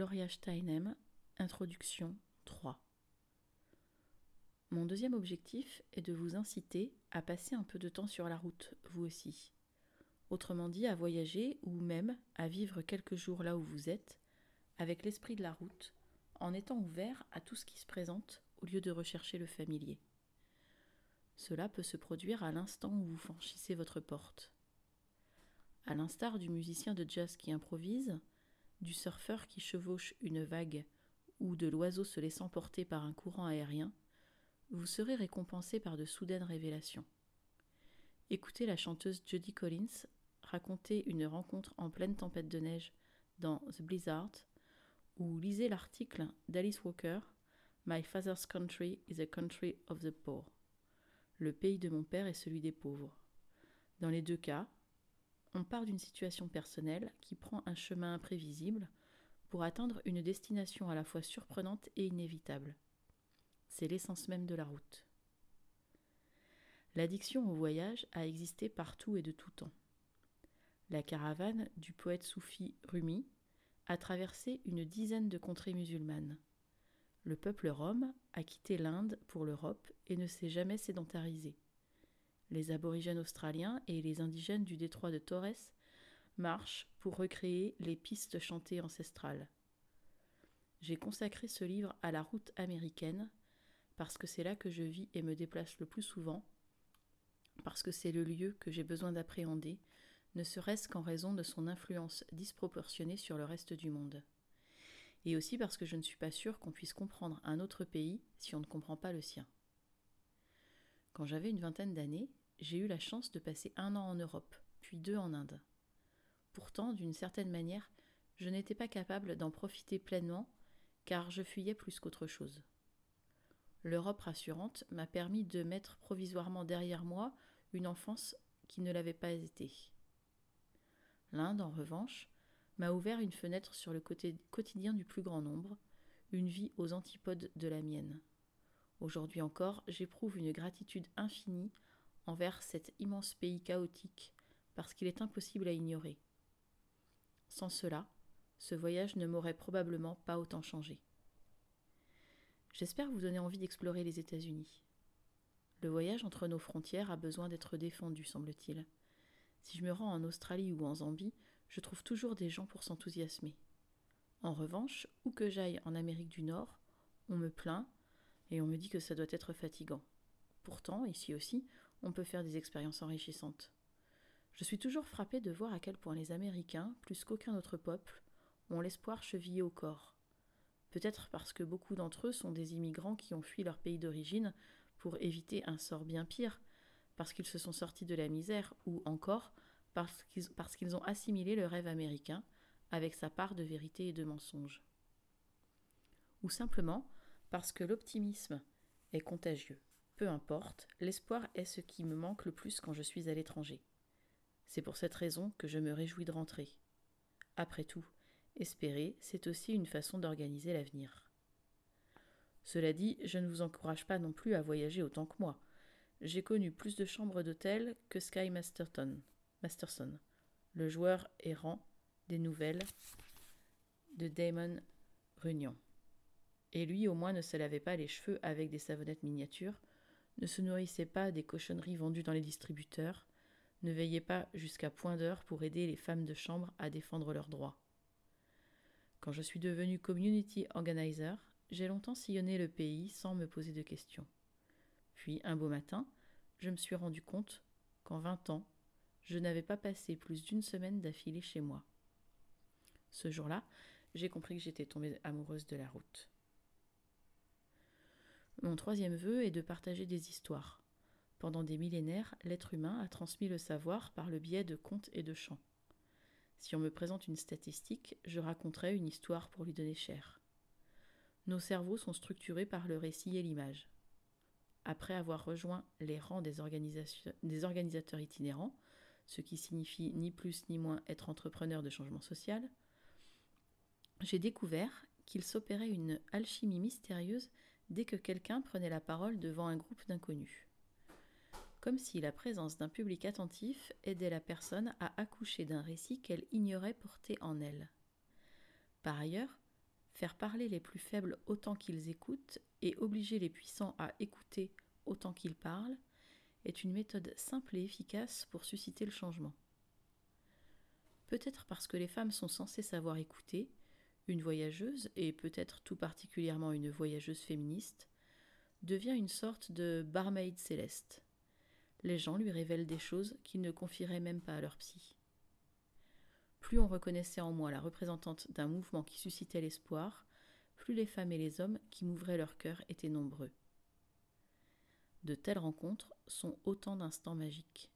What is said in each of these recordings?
Gloria Steinem, Introduction 3. Mon deuxième objectif est de vous inciter à passer un peu de temps sur la route, vous aussi. Autrement dit, à voyager ou même à vivre quelques jours là où vous êtes, avec l'esprit de la route, en étant ouvert à tout ce qui se présente au lieu de rechercher le familier. Cela peut se produire à l'instant où vous franchissez votre porte. À l'instar du musicien de jazz qui improvise, du surfeur qui chevauche une vague ou de l'oiseau se laissant porter par un courant aérien, vous serez récompensé par de soudaines révélations. Écoutez la chanteuse Judy Collins raconter une rencontre en pleine tempête de neige dans The Blizzard, ou lisez l'article d'Alice Walker My Father's Country is a Country of the Poor. Le pays de mon père est celui des pauvres. Dans les deux cas, on part d'une situation personnelle qui prend un chemin imprévisible pour atteindre une destination à la fois surprenante et inévitable. C'est l'essence même de la route. L'addiction au voyage a existé partout et de tout temps. La caravane du poète soufi Rumi a traversé une dizaine de contrées musulmanes. Le peuple rome a quitté l'Inde pour l'Europe et ne s'est jamais sédentarisé les aborigènes australiens et les indigènes du détroit de Torres marchent pour recréer les pistes chantées ancestrales. J'ai consacré ce livre à la route américaine parce que c'est là que je vis et me déplace le plus souvent, parce que c'est le lieu que j'ai besoin d'appréhender, ne serait-ce qu'en raison de son influence disproportionnée sur le reste du monde. Et aussi parce que je ne suis pas sûre qu'on puisse comprendre un autre pays si on ne comprend pas le sien. Quand j'avais une vingtaine d'années, j'ai eu la chance de passer un an en Europe, puis deux en Inde. Pourtant, d'une certaine manière, je n'étais pas capable d'en profiter pleinement, car je fuyais plus qu'autre chose. L'Europe rassurante m'a permis de mettre provisoirement derrière moi une enfance qui ne l'avait pas été. L'Inde, en revanche, m'a ouvert une fenêtre sur le côté quotidien du plus grand nombre, une vie aux antipodes de la mienne. Aujourd'hui encore, j'éprouve une gratitude infinie envers cet immense pays chaotique, parce qu'il est impossible à ignorer. Sans cela, ce voyage ne m'aurait probablement pas autant changé. J'espère vous donner envie d'explorer les États-Unis. Le voyage entre nos frontières a besoin d'être défendu, semble-t-il. Si je me rends en Australie ou en Zambie, je trouve toujours des gens pour s'enthousiasmer. En revanche, où que j'aille en Amérique du Nord, on me plaint et on me dit que ça doit être fatigant. Pourtant, ici aussi, on peut faire des expériences enrichissantes. Je suis toujours frappé de voir à quel point les Américains, plus qu'aucun autre peuple, ont l'espoir chevillé au corps. Peut-être parce que beaucoup d'entre eux sont des immigrants qui ont fui leur pays d'origine pour éviter un sort bien pire, parce qu'ils se sont sortis de la misère, ou encore parce qu'ils, parce ont assimilé le rêve américain avec sa part de vérité et de mensonge. Ou simplement parce que l'optimisme est contagieux. Peu importe, l'espoir est ce qui me manque le plus quand je suis à l'étranger. C'est pour cette raison que je me réjouis de rentrer. Après tout, espérer, c'est aussi une façon d'organiser l'avenir. Cela dit, je ne vous encourage pas non plus à voyager autant que moi. J'ai connu plus de chambres d'hôtel que Sky Masterton, Masterson, le joueur errant des nouvelles de Damon Runyon. Et lui au moins ne se lavait pas les cheveux avec des savonnettes miniatures, ne se nourrissait pas des cochonneries vendues dans les distributeurs, ne veillait pas jusqu'à point d'heure pour aider les femmes de chambre à défendre leurs droits. Quand je suis devenu community organizer, j'ai longtemps sillonné le pays sans me poser de questions. Puis, un beau matin, je me suis rendu compte qu'en vingt ans, je n'avais pas passé plus d'une semaine d'affilée chez moi. Ce jour-là, j'ai compris que j'étais tombée amoureuse de la route. Mon troisième vœu est de partager des histoires. Pendant des millénaires, l'être humain a transmis le savoir par le biais de contes et de chants. Si on me présente une statistique, je raconterai une histoire pour lui donner chair. Nos cerveaux sont structurés par le récit et l'image. Après avoir rejoint les rangs des, des organisateurs itinérants, ce qui signifie ni plus ni moins être entrepreneur de changement social, j'ai découvert qu'il s'opérait une alchimie mystérieuse dès que quelqu'un prenait la parole devant un groupe d'inconnus. Comme si la présence d'un public attentif aidait la personne à accoucher d'un récit qu'elle ignorait porter en elle. Par ailleurs, Faire parler les plus faibles autant qu'ils écoutent et obliger les puissants à écouter autant qu'ils parlent est une méthode simple et efficace pour susciter le changement. Peut-être parce que les femmes sont censées savoir écouter, une voyageuse, et peut-être tout particulièrement une voyageuse féministe, devient une sorte de barmaid céleste. Les gens lui révèlent des choses qu'ils ne confieraient même pas à leur psy. Plus on reconnaissait en moi la représentante d'un mouvement qui suscitait l'espoir, plus les femmes et les hommes qui m'ouvraient leur cœur étaient nombreux. De telles rencontres sont autant d'instants magiques.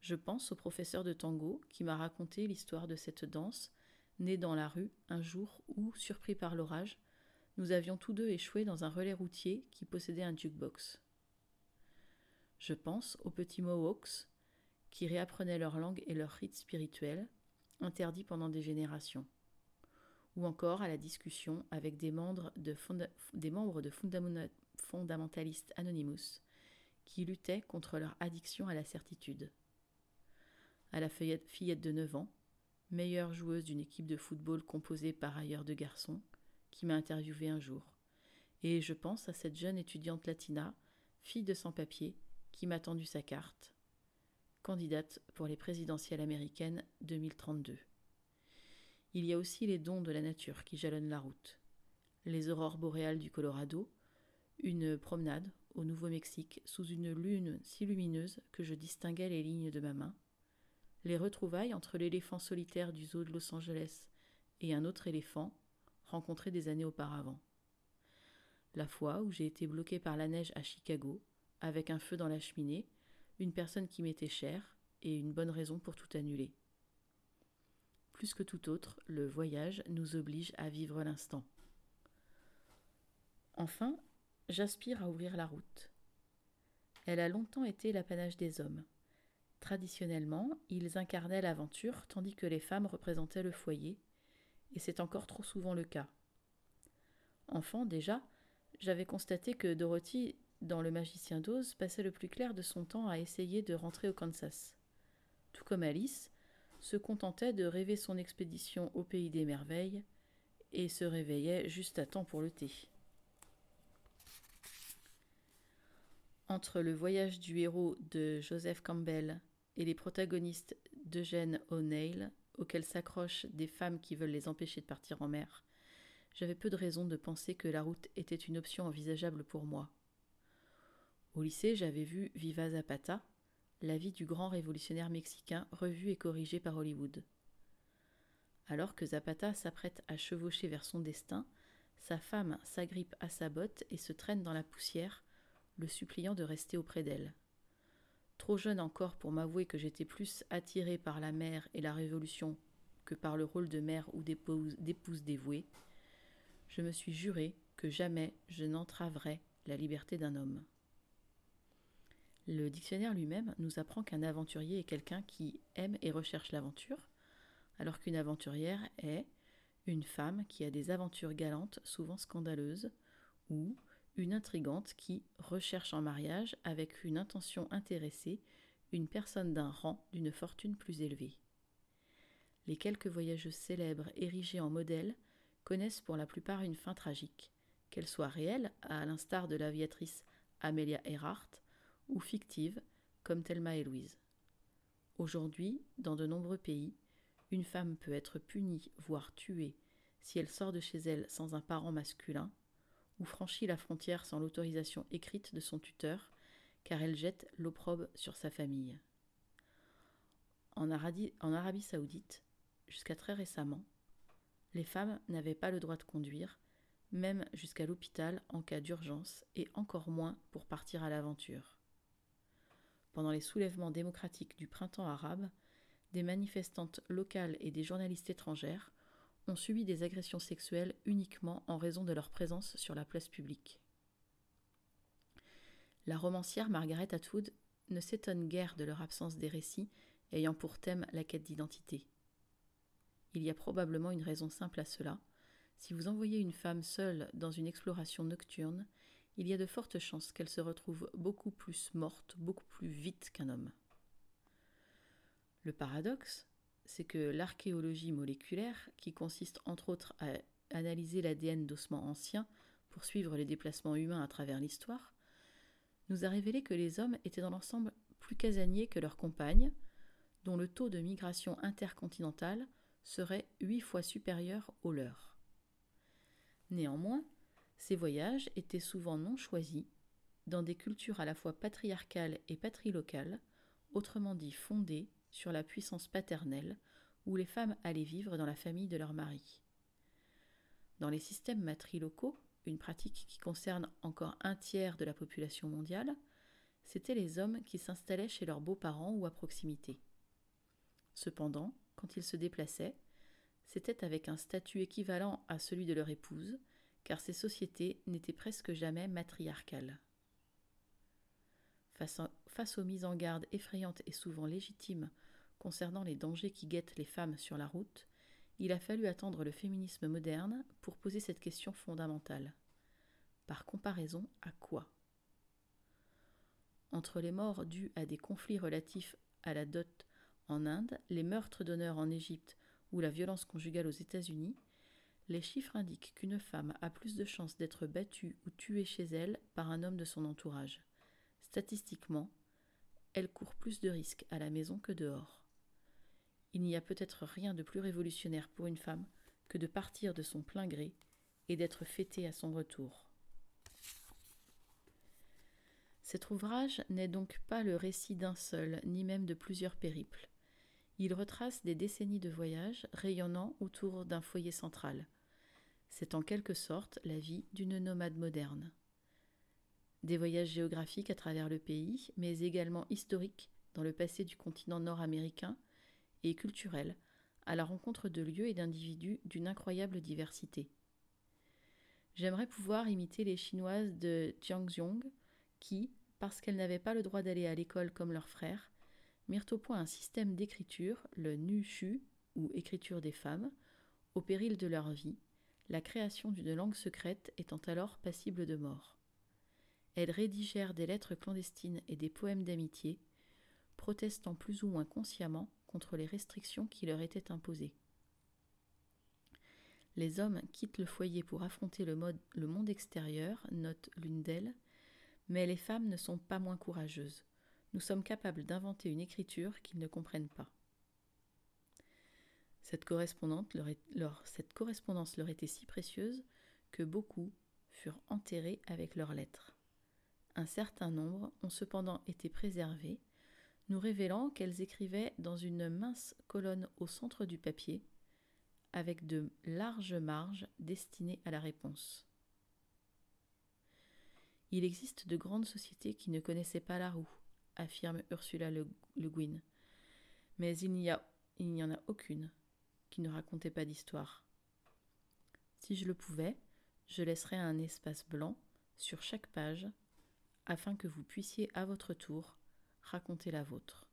Je pense au professeur de tango qui m'a raconté l'histoire de cette danse, née dans la rue un jour où, surpris par l'orage, nous avions tous deux échoué dans un relais routier qui possédait un jukebox. Je pense aux petits Mohawks qui réapprenaient leur langue et leur rite spirituel, interdits pendant des générations, ou encore à la discussion avec des membres de, des membres de fondamentalistes Anonymous qui luttaient contre leur addiction à la certitude. À la fillette de 9 ans, meilleure joueuse d'une équipe de football composée par ailleurs de garçons, qui m'a interviewé un jour. Et je pense à cette jeune étudiante latina, fille de sans-papiers, qui m'a tendu sa carte, candidate pour les présidentielles américaines 2032. Il y a aussi les dons de la nature qui jalonnent la route. Les aurores boréales du Colorado, une promenade au Nouveau-Mexique sous une lune si lumineuse que je distinguais les lignes de ma main, les retrouvailles entre l'éléphant solitaire du zoo de Los Angeles et un autre éléphant rencontré des années auparavant. La fois où j'ai été bloqué par la neige à Chicago, avec un feu dans la cheminée, une personne qui m'était chère et une bonne raison pour tout annuler. Plus que tout autre, le voyage nous oblige à vivre l'instant. Enfin, j'aspire à ouvrir la route. Elle a longtemps été l'apanage des hommes. Traditionnellement, ils incarnaient l'aventure tandis que les femmes représentaient le foyer, et c'est encore trop souvent le cas. Enfant déjà, j'avais constaté que Dorothy, dans Le Magicien d'Oz, passait le plus clair de son temps à essayer de rentrer au Kansas. Tout comme Alice, se contentait de rêver son expédition au pays des merveilles et se réveillait juste à temps pour le thé. Entre le voyage du héros de Joseph Campbell et les protagonistes d'Eugène O'Neill, auxquels s'accrochent des femmes qui veulent les empêcher de partir en mer, j'avais peu de raison de penser que la route était une option envisageable pour moi. Au lycée, j'avais vu Viva Zapata, la vie du grand révolutionnaire mexicain revue et corrigée par Hollywood. Alors que Zapata s'apprête à chevaucher vers son destin, sa femme s'agrippe à sa botte et se traîne dans la poussière, le suppliant de rester auprès d'elle. Trop jeune encore pour m'avouer que j'étais plus attirée par la mer et la révolution que par le rôle de mère ou d'épouse dévouée, je me suis juré que jamais je n'entraverais la liberté d'un homme. Le dictionnaire lui-même nous apprend qu'un aventurier est quelqu'un qui aime et recherche l'aventure, alors qu'une aventurière est une femme qui a des aventures galantes, souvent scandaleuses, ou une intrigante qui recherche en mariage avec une intention intéressée une personne d'un rang d'une fortune plus élevée. Les quelques voyageuses célèbres érigées en modèles connaissent pour la plupart une fin tragique, qu'elle soit réelle, à l'instar de l'aviatrice Amelia Earhart, ou fictive, comme Thelma et Louise. Aujourd'hui, dans de nombreux pays, une femme peut être punie, voire tuée, si elle sort de chez elle sans un parent masculin, ou franchit la frontière sans l'autorisation écrite de son tuteur, car elle jette l'opprobre sur sa famille. En Arabie, en Arabie saoudite, jusqu'à très récemment, les femmes n'avaient pas le droit de conduire, même jusqu'à l'hôpital en cas d'urgence, et encore moins pour partir à l'aventure. Pendant les soulèvements démocratiques du printemps arabe, des manifestantes locales et des journalistes étrangères ont subi des agressions sexuelles uniquement en raison de leur présence sur la place publique. La romancière Margaret Atwood ne s'étonne guère de leur absence des récits ayant pour thème la quête d'identité. Il y a probablement une raison simple à cela. Si vous envoyez une femme seule dans une exploration nocturne, il y a de fortes chances qu'elle se retrouve beaucoup plus morte, beaucoup plus vite qu'un homme. Le paradoxe, c'est que l'archéologie moléculaire, qui consiste entre autres à analysé l'ADN d'ossements anciens pour suivre les déplacements humains à travers l'histoire, nous a révélé que les hommes étaient dans l'ensemble plus casaniers que leurs compagnes, dont le taux de migration intercontinentale serait huit fois supérieur au leur. Néanmoins, ces voyages étaient souvent non choisis, dans des cultures à la fois patriarcales et patrilocales, autrement dit fondées sur la puissance paternelle, où les femmes allaient vivre dans la famille de leur mari. Dans les systèmes matrilocaux, une pratique qui concerne encore un tiers de la population mondiale, c'étaient les hommes qui s'installaient chez leurs beaux-parents ou à proximité. Cependant, quand ils se déplaçaient, c'était avec un statut équivalent à celui de leur épouse, car ces sociétés n'étaient presque jamais matriarcales. Face, face, aux mises en garde effrayantes et souvent légitimes concernant les dangers qui guettent les femmes sur la route, il a fallu attendre le féminisme moderne pour poser cette question fondamentale. Par comparaison à quoi? Entre les morts dues à des conflits relatifs à la dot en Inde, les meurtres d'honneur en Égypte ou la violence conjugale aux États-Unis, les chiffres indiquent qu'une femme a plus de chances d'être battue ou tuée chez elle par un homme de son entourage. Statistiquement, elle court plus de risques à la maison que dehors. Il n'y a peut-être rien de plus révolutionnaire pour une femme que de partir de son plein gré et d'être fêtée à son retour. Cet ouvrage n'est donc pas le récit d'un seul, ni même de plusieurs périples. Il retrace des décennies de voyages rayonnant autour d'un foyer central. C'est en quelque sorte la vie d'une nomade moderne. Des voyages géographiques à travers le pays, mais également historiques dans le passé du continent nord-américain et culturels, à la rencontre de lieux et d'individus d'une incroyable diversité. J'aimerais pouvoir imiter les Chinoises de Jiangxiong qui, parce qu'elles n'avaient pas le droit d'aller à l'école comme leurs frères, mirent au point un système d'écriture, le Nu Shu, ou écriture des femmes, au péril de leur vie, la création d'une langue secrète étant alors passible de mort. Elles rédigèrent des lettres clandestines et des poèmes d'amitié, protestant plus ou moins consciemment contre les restrictions qui leur étaient imposées. Les hommes quittent le foyer pour affronter le, monde extérieur, note l'une d'elles, mais les femmes ne sont pas moins courageuses. Nous sommes capables d'inventer une écriture qu'ils ne comprennent pas. Cette correspondance leur était si précieuse que beaucoup furent enterrés avec leurs lettres. Un certain nombre ont cependant été préservés, nous révélant qu'elles écrivaient dans une mince colonne au centre du papier, avec de larges marges destinées à la réponse. Il existe de grandes sociétés qui ne connaissaient pas la roue, affirme Ursula Le, Guin. Mais il n'y, il n'y en a aucune qui ne racontait pas d'histoire. Si je le pouvais, je laisserais un espace blanc sur chaque page afin que vous puissiez à votre tour raconter la vôtre.